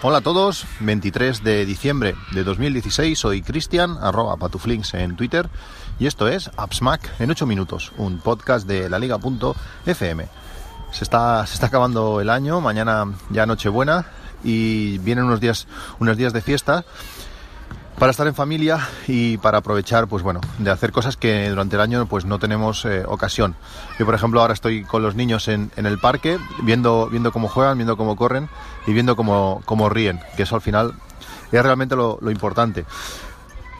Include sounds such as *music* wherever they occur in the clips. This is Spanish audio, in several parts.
Hola a todos, 23 de diciembre de 2016, soy Cristian, arroba patuflinks en Twitter, y esto es AppSmack en 8 minutos, un podcast de la liga.fm. Se está, se está acabando el año, mañana ya Nochebuena, y vienen unos días, unos días de fiesta para estar en familia y para aprovechar, pues bueno, de hacer cosas que durante el año pues no tenemos eh, ocasión. Yo, por ejemplo, ahora estoy con los niños en, el parque, viendo, viendo cómo juegan, viendo cómo corren y viendo cómo, cómo ríen, que eso al final es realmente lo, lo importante.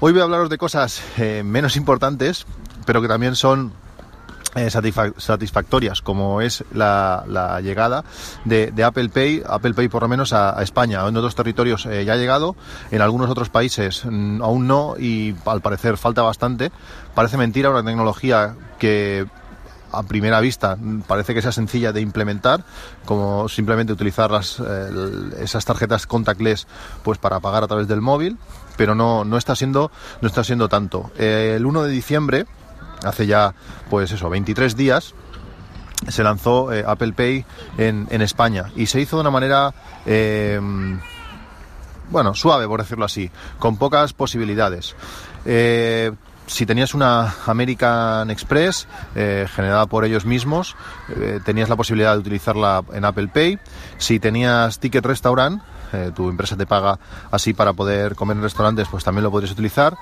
Hoy voy a hablaros de cosas eh, menos importantes, pero que también son eh, satisfactorias, como es la, llegada de, de, Apple Pay, Apple Pay por lo menos a, España. En otros territorios eh, ya ha llegado, en algunos otros países mmm, aún no y al parecer falta bastante. Parece mentira una tecnología que a primera vista parece que sea sencilla de implementar, como simplemente utilizar las, eh, esas tarjetas contactless pues para pagar a través del móvil, pero no, no está siendo no está siendo tanto. El 1 de diciembre hace ya, pues eso, 23 días, se lanzó eh, Apple Pay en, en, España y se hizo de una manera, eh, bueno, suave, por decirlo así, con pocas posibilidades. Eh, si tenías una American Express generada por ellos mismos, tenías la posibilidad de utilizarla en Apple Pay. Si tenías Ticket Restaurant, tu empresa te paga así para poder comer en restaurantes, pues también lo podrías utilizar.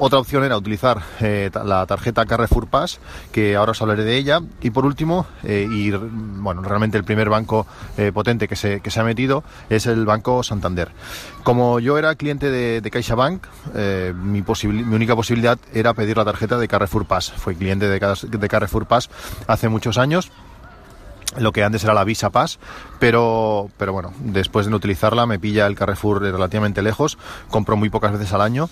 Otra opción era utilizar eh, la tarjeta Carrefour Pass, que ahora os hablaré de ella. Y por último, eh, y bueno, realmente el primer banco eh, potente que se, que se, ha metido es el Banco Santander. Como yo era cliente de, de CaixaBank, mi, mi, única posibilidad era pedir la tarjeta de Carrefour Pass. Fui cliente de, de Carrefour Pass hace muchos años lo que antes era la Visa Pass, pero, pero bueno, después de no utilizarla me pilla el Carrefour relativamente lejos, compro muy pocas veces al año,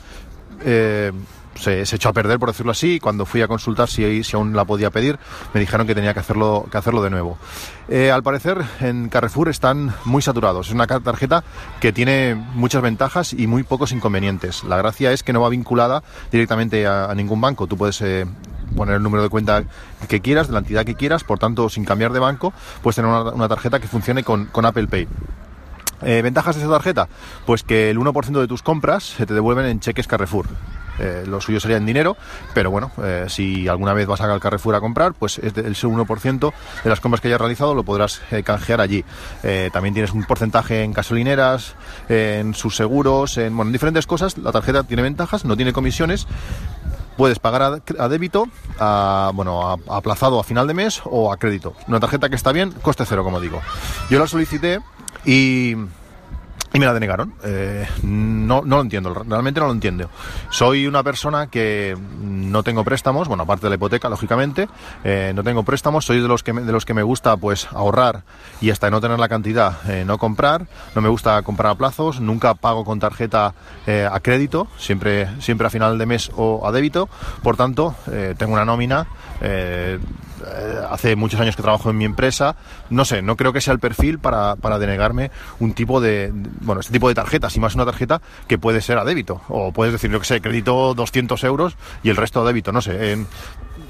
eh, se, echó a perder, por decirlo así. Cuando fui a consultar si, aún la podía pedir, me dijeron que tenía que hacerlo, que hacerlo de nuevo. Eh, al parecer, en Carrefour están muy saturados. Es una tarjeta que tiene muchas ventajas y muy pocos inconvenientes. La gracia es que no va vinculada directamente a, ningún banco. Tú puedes eh, poner el número de cuenta que quieras, de la entidad que quieras, por tanto, sin cambiar de banco, puedes tener una, tarjeta que funcione con Apple Pay. Eh, ¿Ventajas de esta tarjeta? Pues que el 1% de tus compras se te devuelven en cheques Carrefour. Eh, lo suyo sería en dinero, pero bueno, eh, si alguna vez vas a Carrefour a comprar, pues es el 1% de las compras que hayas realizado lo podrás eh, canjear allí. también tienes un porcentaje en gasolineras, en sus seguros, en, bueno, en diferentes cosas. La tarjeta tiene ventajas, no tiene comisiones, puedes pagar a, a débito, a, bueno, a, aplazado a final de mes o a crédito. Una tarjeta que está bien, coste cero, como digo. Yo la solicité y, me la denegaron. Eh, no, no lo entiendo, realmente no lo entiendo. Soy una persona que no tengo préstamos, bueno, aparte de la hipoteca, lógicamente, eh, no tengo préstamos, soy de los que me, de los que me gusta pues ahorrar y hasta no tener la cantidad, eh, no comprar, no me gusta comprar a plazos, nunca pago con tarjeta a crédito, siempre, siempre a final de mes o a débito, por tanto, tengo una nómina hace muchos años que trabajo en mi empresa, no sé, no creo que sea el perfil para, para denegarme un tipo de, bueno, este tipo de tarjetas, y más una tarjeta que puede ser a débito, o puedes decir, yo que sé, crédito 200 euros y el resto a débito, no sé. Eh,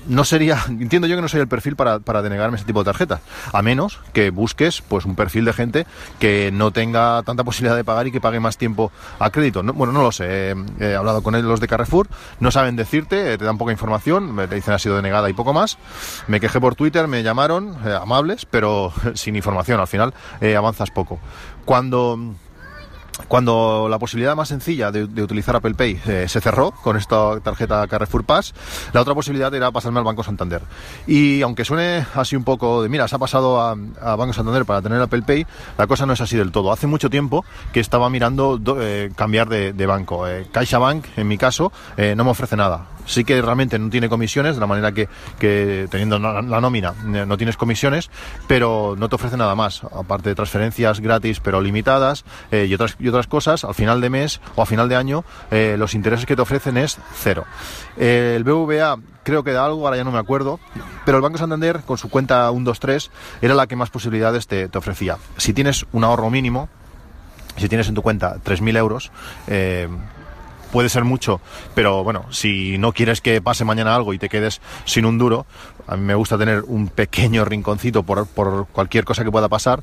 no sería, entiendo yo que no sería el perfil para, para denegarme ese tipo de tarjetas, a menos que busques pues un perfil de gente que no tenga tanta posibilidad de pagar y que pague más tiempo a crédito. No, bueno, no lo sé, eh, he hablado con los de Carrefour, no saben decirte, eh, te dan poca información, te dicen ha sido denegada y poco más. Me quejé por Twitter, me llamaron, eh, amables, pero *laughs* sin información, al final avanzas poco. Cuando cuando la posibilidad más sencilla de, utilizar Apple Pay eh, se cerró con esta tarjeta Carrefour Pass, la otra posibilidad era pasarme al Banco Santander. Y aunque suene así un poco de, mira, se ha pasado a, Banco Santander para tener Apple Pay, la cosa no es así del todo. Hace mucho tiempo que estaba mirando do, eh, cambiar de, de banco. Eh, CaixaBank, en mi caso, eh, no me ofrece nada sí que realmente no tiene comisiones, de la manera que, teniendo la, nómina no tienes comisiones, pero no te ofrece nada más, aparte de transferencias gratis pero limitadas eh, y, otras, y otras cosas, al final de mes o a final de año eh, los intereses que te ofrecen es cero. Eh, el BVA creo que da algo, ahora ya no me acuerdo, pero el Banco Santander con su cuenta 123 era la que más posibilidades te, te ofrecía. Si tienes un ahorro mínimo, si tienes en tu cuenta 3.000 euros, eh, puede ser mucho, pero bueno, si no quieres que pase mañana algo y te quedes sin un duro, a mí me gusta tener un pequeño rinconcito por, por cualquier cosa que pueda pasar.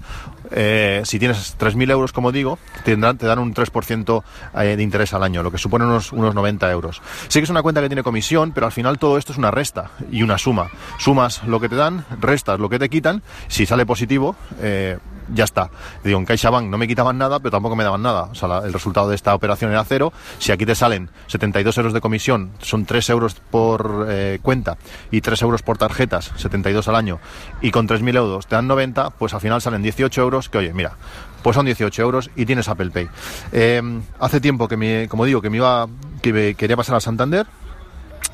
Eh, si tienes 3.000 euros, como digo, te dan, te dan un 3% eh, de interés al año, lo que supone unos, unos 90 euros. Sí que es una cuenta que tiene comisión, pero al final todo esto es una resta y una suma. Sumas lo que te dan, restas lo que te quitan, si sale positivo, eh, ya está. Digo, en CaixaBank no me quitaban nada, pero tampoco me daban nada. O sea, el resultado de esta operación era cero. Si aquí te salen 72 euros de comisión, son 3 euros por eh, cuenta y 3 euros por tarjetas, 72 al año, y con 3.000 euros te dan 90, pues al final salen 18 euros, que oye, mira, pues son 18 euros y tienes Apple Pay. Eh, hace tiempo que me, como digo, que me iba, que quería pasar a Santander,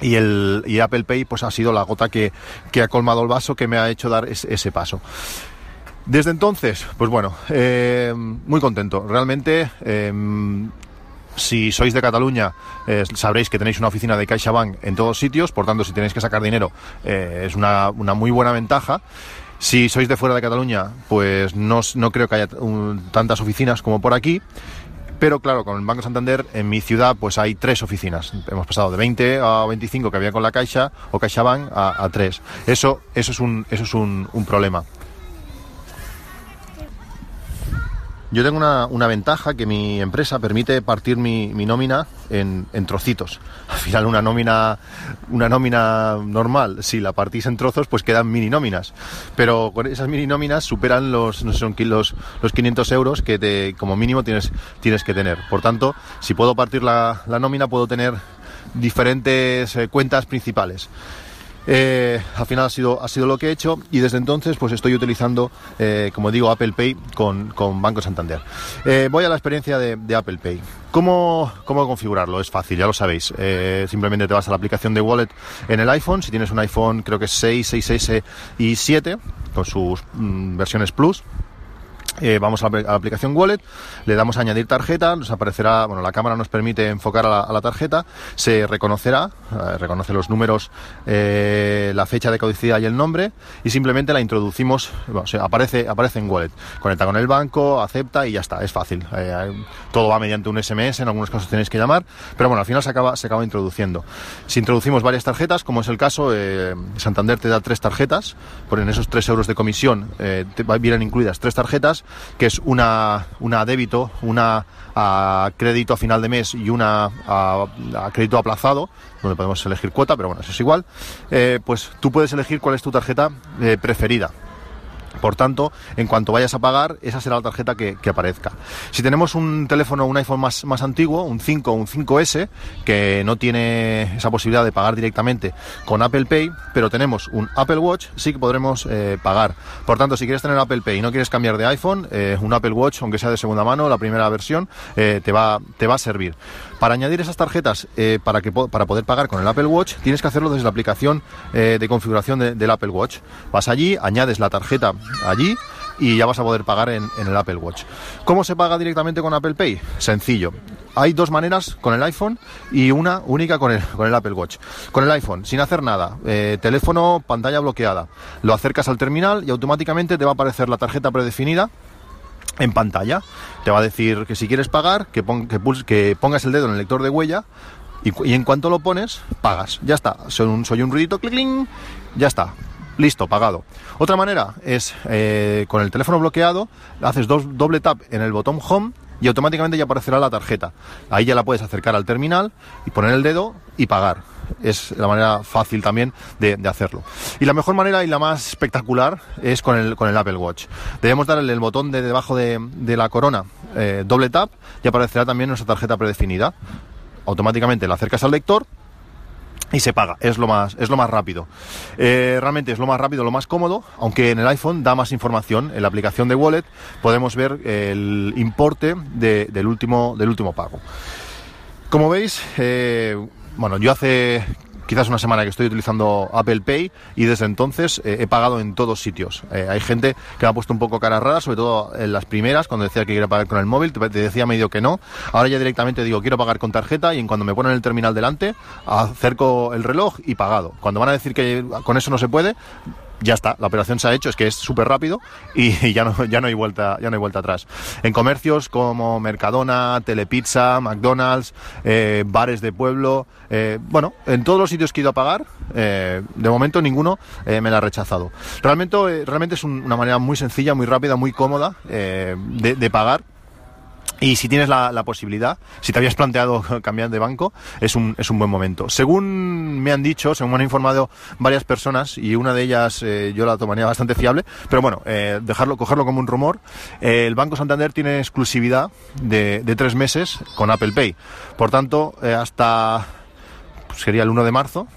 y Apple Pay pues ha sido la gota que, que ha colmado el vaso que me ha hecho dar ese paso. Desde entonces, pues bueno, eh, muy contento. Realmente, eh, si sois de Cataluña, eh, sabréis que tenéis una oficina de CaixaBank en todos sitios, por tanto, si tenéis que sacar dinero, es una, muy buena ventaja. Si sois de fuera de Cataluña, pues no, creo que haya tantas oficinas como por aquí. Pero claro, con el Banco Santander en mi ciudad pues hay tres oficinas. Hemos pasado de 20 a 25 que había con la Caixa o CaixaBank a, a 3. Eso, eso es, un, eso es un problema. Yo tengo una, ventaja que mi empresa permite partir mi, nómina en, trocitos. *laughs* Al final una nómina, una nómina normal, si la partís en trozos, pues quedan mini nóminas. Pero con esas mini nóminas superan los, no sé, son los, los 500 euros que te, como mínimo tienes, tienes que tener. Por tanto, si puedo partir la, nómina, puedo tener diferentes eh, cuentas principales. Eh, al final ha sido, ha sido lo que he hecho y desde entonces pues estoy utilizando, eh, como digo, Apple Pay con, Banco Santander. Eh, voy a la experiencia de, Apple Pay. ¿Cómo, ¿Cómo, configurarlo? Es fácil, ya lo sabéis. simplemente te vas a la aplicación de Wallet en el iPhone. Si tienes un iPhone, creo que es 6, 6S y 7, con sus mm, versiones Plus, eh, vamos a la, aplicación Wallet, le damos a añadir tarjeta, nos aparecerá, bueno, la cámara nos permite enfocar a la, tarjeta, se reconocerá, eh, reconoce los números, eh, la fecha de caducidad y el nombre, y simplemente la introducimos, aparece, aparece en Wallet. Conecta con el banco, acepta y ya está, es fácil. todo va mediante un SMS, en algunos casos tenéis que llamar, pero bueno, al final se acaba, se acaba introduciendo. Si introducimos varias tarjetas, como es el caso, Santander te da tres tarjetas, por en esos tres euros de comisión te vienen incluidas tres tarjetas, que es una, una débito, una a crédito a final de mes y una a, crédito aplazado, donde podemos elegir cuota, pero bueno, eso es igual, eh, pues tú puedes elegir cuál es tu tarjeta eh, preferida. Por tanto, en cuanto vayas a pagar, esa será la tarjeta que, aparezca. Si tenemos un teléfono, un iPhone más, más antiguo, un 5 o un 5S, que no tiene esa posibilidad de pagar directamente con Apple Pay, pero tenemos un Apple Watch, sí que podremos eh, pagar. Por tanto, si quieres tener Apple Pay y no quieres cambiar de iPhone, eh, un Apple Watch, aunque sea de segunda mano, la primera versión, eh, te, va, te va a servir. Para añadir esas tarjetas, para, que, para poder pagar con el Apple Watch, tienes que hacerlo desde la aplicación de configuración del Apple Watch. Vas allí, añades la tarjeta allí y ya vas a poder pagar en, el Apple Watch. ¿Cómo se paga directamente con Apple Pay? Sencillo. Hay dos maneras con el iPhone y una única con el, con el Apple Watch. Con el iPhone, sin hacer nada, eh, teléfono, pantalla bloqueada. Lo acercas al terminal y automáticamente te va a aparecer la tarjeta predefinida en pantalla. Te va a decir que si quieres pagar, que, que, pongas el dedo en el lector de huella y, en cuanto lo pones, pagas. Ya está. Soy un, soy un ruidito, clic, ya está listo, pagado. Otra manera es eh, con el teléfono bloqueado, haces dos, doble tap en el botón home y automáticamente ya aparecerá la tarjeta. Ahí ya la puedes acercar al terminal y poner el dedo y pagar. Es la manera fácil también de, hacerlo. Y la mejor manera y la más espectacular es con el, con el Apple Watch. Debemos darle el botón de debajo de, la corona, eh, doble tap, y aparecerá también nuestra tarjeta predefinida. Automáticamente la acercas al lector y se paga, es lo más, es lo más rápido. Eh, realmente es lo más rápido, lo más cómodo, aunque en el iPhone da más información. En la aplicación de Wallet podemos ver el importe del, último, del último pago. Como veis, eh, bueno, yo hace quizás una semana que estoy utilizando Apple Pay y desde entonces eh, he pagado en todos sitios. Eh, hay gente que me ha puesto un poco cara rara, sobre todo en las primeras, cuando decía que quería pagar con el móvil, te, decía medio que no. Ahora ya directamente digo quiero pagar con tarjeta y en cuando me ponen el terminal delante, acerco el reloj y pagado. Cuando van a decir que con eso no se puede, ya está, la operación se ha hecho, es que es súper rápido y, ya, no, ya, no hay vuelta, ya no hay vuelta atrás. En comercios como Mercadona, Telepizza, McDonald's, eh, bares de pueblo, eh, bueno, en todos los sitios que he ido a pagar, eh, de momento ninguno me la ha rechazado. Realmente, realmente es una manera muy sencilla, muy rápida, muy cómoda de pagar y si tienes la, posibilidad, si te habías planteado *laughs* cambiar de banco, es un, es un buen momento. Según me han dicho, según me han informado varias personas, y una de ellas eh, yo la tomaría bastante fiable, pero bueno, eh, dejarlo, cogerlo como un rumor, eh, el Banco Santander tiene exclusividad de, de, tres meses con Apple Pay. Por tanto, hasta pues, sería el 1 de marzo,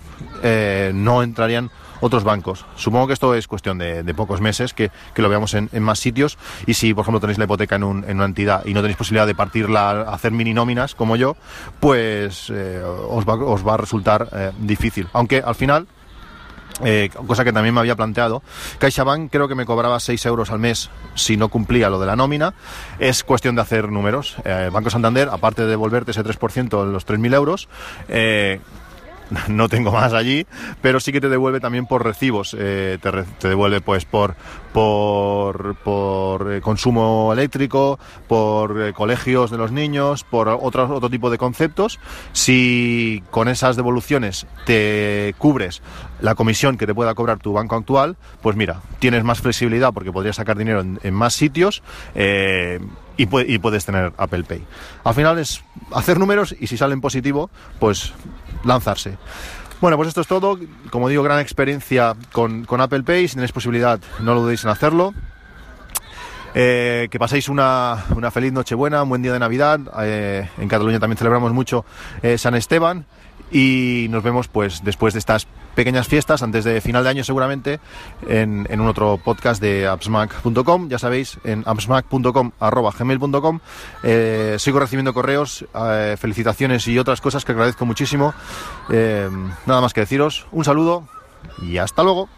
no entrarían otros bancos. Supongo que esto es cuestión de, pocos meses, que, lo veamos en, más sitios. Y si, por ejemplo, tenéis la hipoteca en, una entidad y no tenéis posibilidad de partirla, hacer mini nóminas como yo, pues eh, os, va, a resultar eh, difícil. Aunque al final eh, cosa que también me había planteado. CaixaBank creo que me cobraba 6 euros al mes si no cumplía lo de la nómina. Es cuestión de hacer números. Banco Santander, aparte de devolverte ese 3% de los 3.000 euros, *laughs* no tengo más allí, pero sí que te devuelve también por recibos, eh, te, devuelve pues por, por, por eh, consumo eléctrico, por eh, colegios de los niños, por otro, otro tipo de conceptos. Si con esas devoluciones te cubres la comisión que te pueda cobrar tu banco actual, pues mira, tienes más flexibilidad porque podrías sacar dinero en, más sitios. y, puedes tener Apple Pay. Al final es hacer números y si salen positivo, pues lanzarse. Bueno, pues esto es todo. Como digo, gran experiencia con, Apple Pay. Si tenéis posibilidad, no lo dudéis en hacerlo. Eh, que paséis una, una, feliz Nochebuena, un buen día de Navidad. Eh, en Cataluña también celebramos mucho eh, San Esteban y nos vemos pues después de estas pequeñas fiestas, antes de final de año seguramente, en, un otro podcast de appsmac.com, ya sabéis, en appsmac.com sigo recibiendo correos, felicitaciones y otras cosas que agradezco muchísimo. Nada más que deciros, un saludo y hasta luego.